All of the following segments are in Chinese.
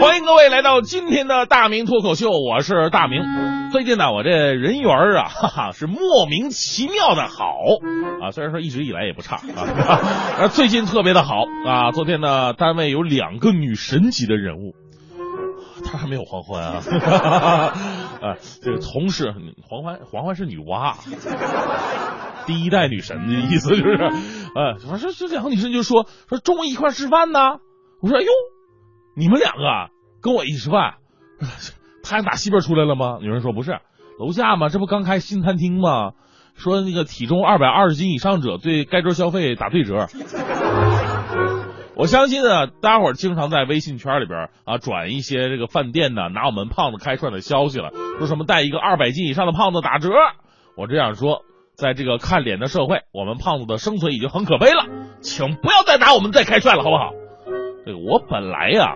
欢迎各位来到今天的大明脱口秀，我是大明。最近呢，我这人缘啊，哈哈，是莫名其妙的好啊。虽然说一直以来也不差啊，而最近特别的好啊。昨天呢，单位有两个女神级的人物，她还没有黄欢啊，啊，这个同事黄欢，黄欢是女娲，第一代女神的意思就是，呃，反正这两个女生就说说中午一块吃饭呢。我说哎呦。你们两个跟我一起吃饭，太阳打西边出来了吗？有人说不是，楼下嘛，这不刚开新餐厅吗？说那个体重二百二十斤以上者对该桌消费打对折。我相信啊，大家伙经常在微信圈里边啊转一些这个饭店呢拿我们胖子开涮的消息了，说什么带一个二百斤以上的胖子打折。我这样说，在这个看脸的社会，我们胖子的生存已经很可悲了，请不要再拿我们再开涮了，好不好？这个我本来呀。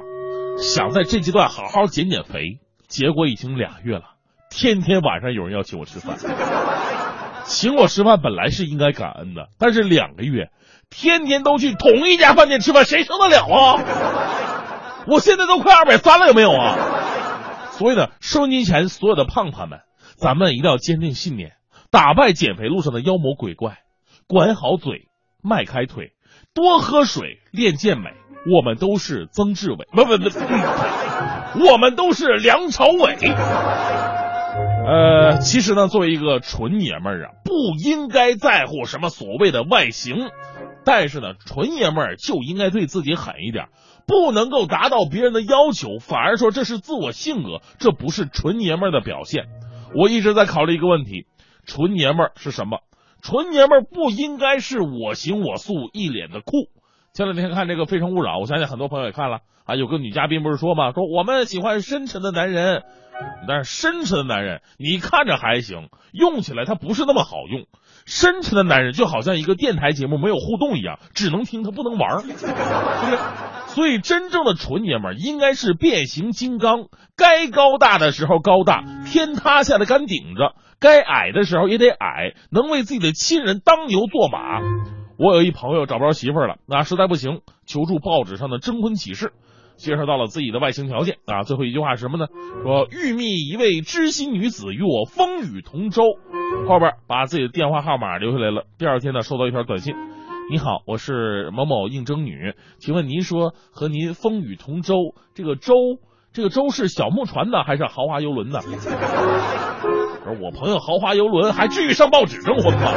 想在这阶段好好减减肥，结果已经俩月了，天天晚上有人要请我吃饭。请我吃饭本来是应该感恩的，但是两个月，天天都去同一家饭店吃饭，谁受得了啊？我现在都快二百三了，有没有啊？所以呢，收音机前所有的胖胖们，咱们一定要坚定信念，打败减肥路上的妖魔鬼怪，管好嘴，迈开腿，多喝水，练健美。我们都是曾志伟，不不不，我们都是梁朝伟。呃，其实呢，作为一个纯爷们儿啊，不应该在乎什么所谓的外形，但是呢，纯爷们儿就应该对自己狠一点，不能够达到别人的要求，反而说这是自我性格，这不是纯爷们儿的表现。我一直在考虑一个问题：纯爷们儿是什么？纯爷们儿不应该是我行我素，一脸的酷。前两天看这个《非诚勿扰》，我相信很多朋友也看了啊。有个女嘉宾不是说嘛，说我们喜欢深沉的男人，但是深沉的男人你看着还行，用起来他不是那么好用。深沉的男人就好像一个电台节目没有互动一样，只能听他不能玩儿，对不对？所以真正的纯爷们儿应该是变形金刚，该高大的时候高大，天塌下来敢顶着；该矮的时候也得矮，能为自己的亲人当牛做马。我有一朋友找不着媳妇儿了，那实在不行，求助报纸上的征婚启事，介绍到了自己的外形条件啊。最后一句话是什么呢？说欲觅一位知心女子与我风雨同舟。后边把自己的电话号码留下来了。第二天呢，收到一条短信：你好，我是某某应征女，请问您说和您风雨同舟，这个舟，这个舟是小木船呢，还是豪华游轮呢？而我朋友豪华游轮还至于上报纸征婚吗？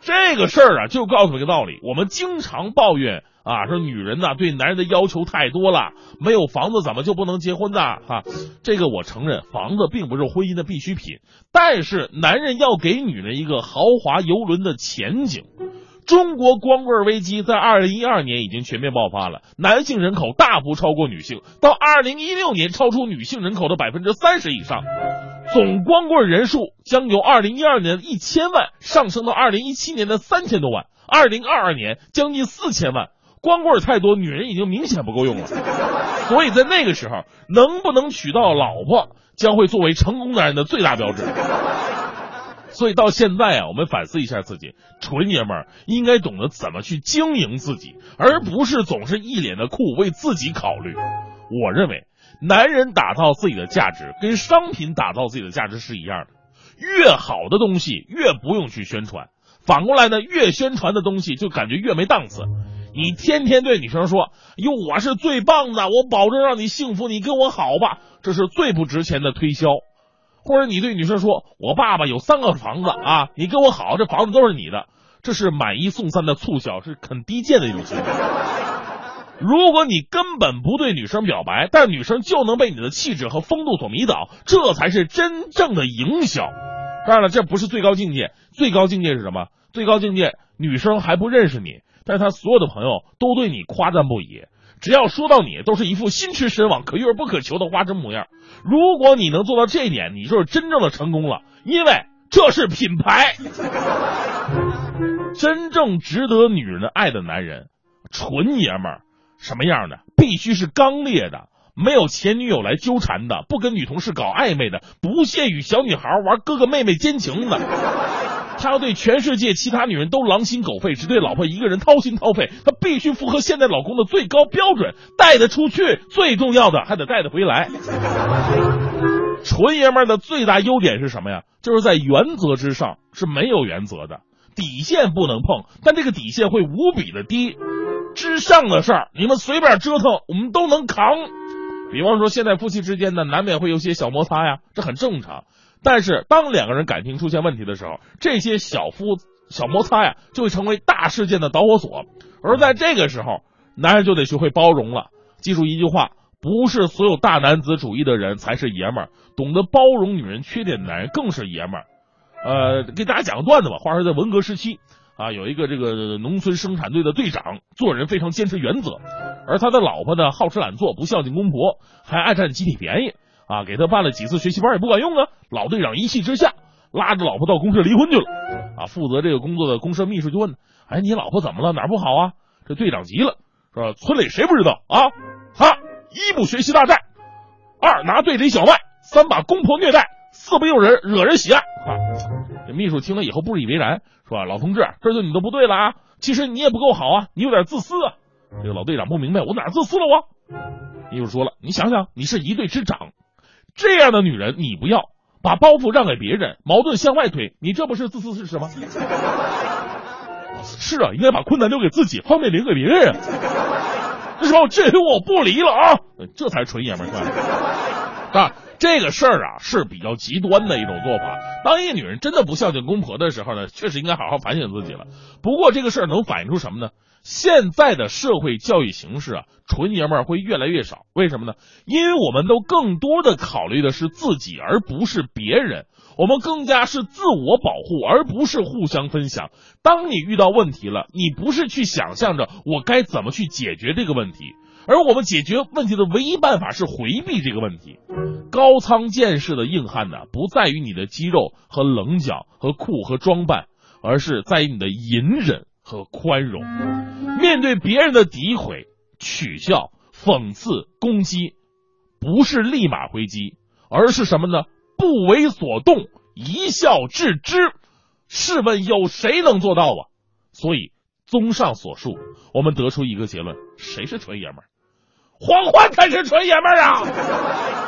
这个事儿啊，就告诉一个道理：我们经常抱怨啊，说女人呐对男人的要求太多了，没有房子怎么就不能结婚呢？哈，这个我承认，房子并不是婚姻的必需品，但是男人要给女人一个豪华游轮的前景。中国光棍危机在二零一二年已经全面爆发了，男性人口大幅超过女性，到二零一六年超出女性人口的百分之三十以上。总光棍人数将由二零一二年的一千万上升到二零一七年的三千多万，二零二二年将近四千万。光棍太多，女人已经明显不够用了。所以在那个时候，能不能娶到老婆，将会作为成功男人的最大标志。所以到现在啊，我们反思一下自己，纯爷们儿应该懂得怎么去经营自己，而不是总是一脸的酷为自己考虑。我认为。男人打造自己的价值，跟商品打造自己的价值是一样的。越好的东西越不用去宣传，反过来呢，越宣传的东西就感觉越没档次。你天天对女生说：“哟，我是最棒的，我保证让你幸福，你跟我好吧。”这是最不值钱的推销。或者你对女生说：“我爸爸有三个房子啊，你跟我好，这房子都是你的。”这是买一送三的促销，是很低贱的一种行为。如果你根本不对女生表白，但女生就能被你的气质和风度所迷倒，这才是真正的营销。当然了，这不是最高境界，最高境界是什么？最高境界，女生还不认识你，但是她所有的朋友都对你夸赞不已。只要说到你，都是一副心驰神往、可遇而不可求的花痴模样。如果你能做到这一点，你就是真正的成功了，因为这是品牌。真正值得女人爱的男人。纯爷们儿什么样的？必须是刚烈的，没有前女友来纠缠的，不跟女同事搞暧昧的，不屑与小女孩玩哥哥妹妹奸情的。他要对全世界其他女人都狼心狗肺，只对老婆一个人掏心掏肺。他必须符合现代老公的最高标准，带得出去，最重要的还得带得回来。纯爷们儿的最大优点是什么呀？就是在原则之上是没有原则的，底线不能碰，但这个底线会无比的低。之上的事儿你们随便折腾，我们都能扛。比方说，现在夫妻之间呢，难免会有些小摩擦呀，这很正常。但是，当两个人感情出现问题的时候，这些小夫小摩擦呀，就会成为大事件的导火索。而在这个时候，男人就得学会包容了。记住一句话：不是所有大男子主义的人才是爷们儿，懂得包容女人缺点的男人更是爷们儿。呃，给大家讲个段子吧。话说在文革时期啊，有一个这个农村生产队的队长，做人非常坚持原则，而他的老婆呢，好吃懒做，不孝敬公婆，还爱占集体便宜。啊，给他办了几次学习班也不管用啊！老队长一气之下，拉着老婆到公社离婚去了。啊，负责这个工作的公社秘书就问：“哎，你老婆怎么了？哪不好啊？”这队长急了，说：“村里谁不知道啊？他一不学习大寨，二拿队里小麦，三把公婆虐待，四不诱人惹人喜爱。”啊，这秘书听了以后不以为然，说：“老同志，这就你的不对了啊！其实你也不够好啊，你有点自私啊！”这个老队长不明白，我哪自私了我？秘书说了：“你想想，你是一队之长。”这样的女人你不要，把包袱让给别人，矛盾向外推，你这不是自私是什么？是啊，应该把困难留给自己，方便留给别人。这时候至于我不离了啊，这才是纯爷们儿，啊，这个事儿啊是比较极端的一种做法。当一个女人真的不孝敬公婆的时候呢，确实应该好好反省自己了。不过这个事儿能反映出什么呢？现在的社会教育形式啊，纯爷们儿会越来越少。为什么呢？因为我们都更多的考虑的是自己，而不是别人。我们更加是自我保护，而不是互相分享。当你遇到问题了，你不是去想象着我该怎么去解决这个问题，而我们解决问题的唯一办法是回避这个问题。高仓健式的硬汉呢，不在于你的肌肉和棱角和酷和装扮，而是在于你的隐忍。和宽容，面对别人的诋毁、取笑、讽刺、攻击，不是立马回击，而是什么呢？不为所动，一笑置之。试问有谁能做到啊？所以，综上所述，我们得出一个结论：谁是纯爷们儿？黄欢才是纯爷们儿啊！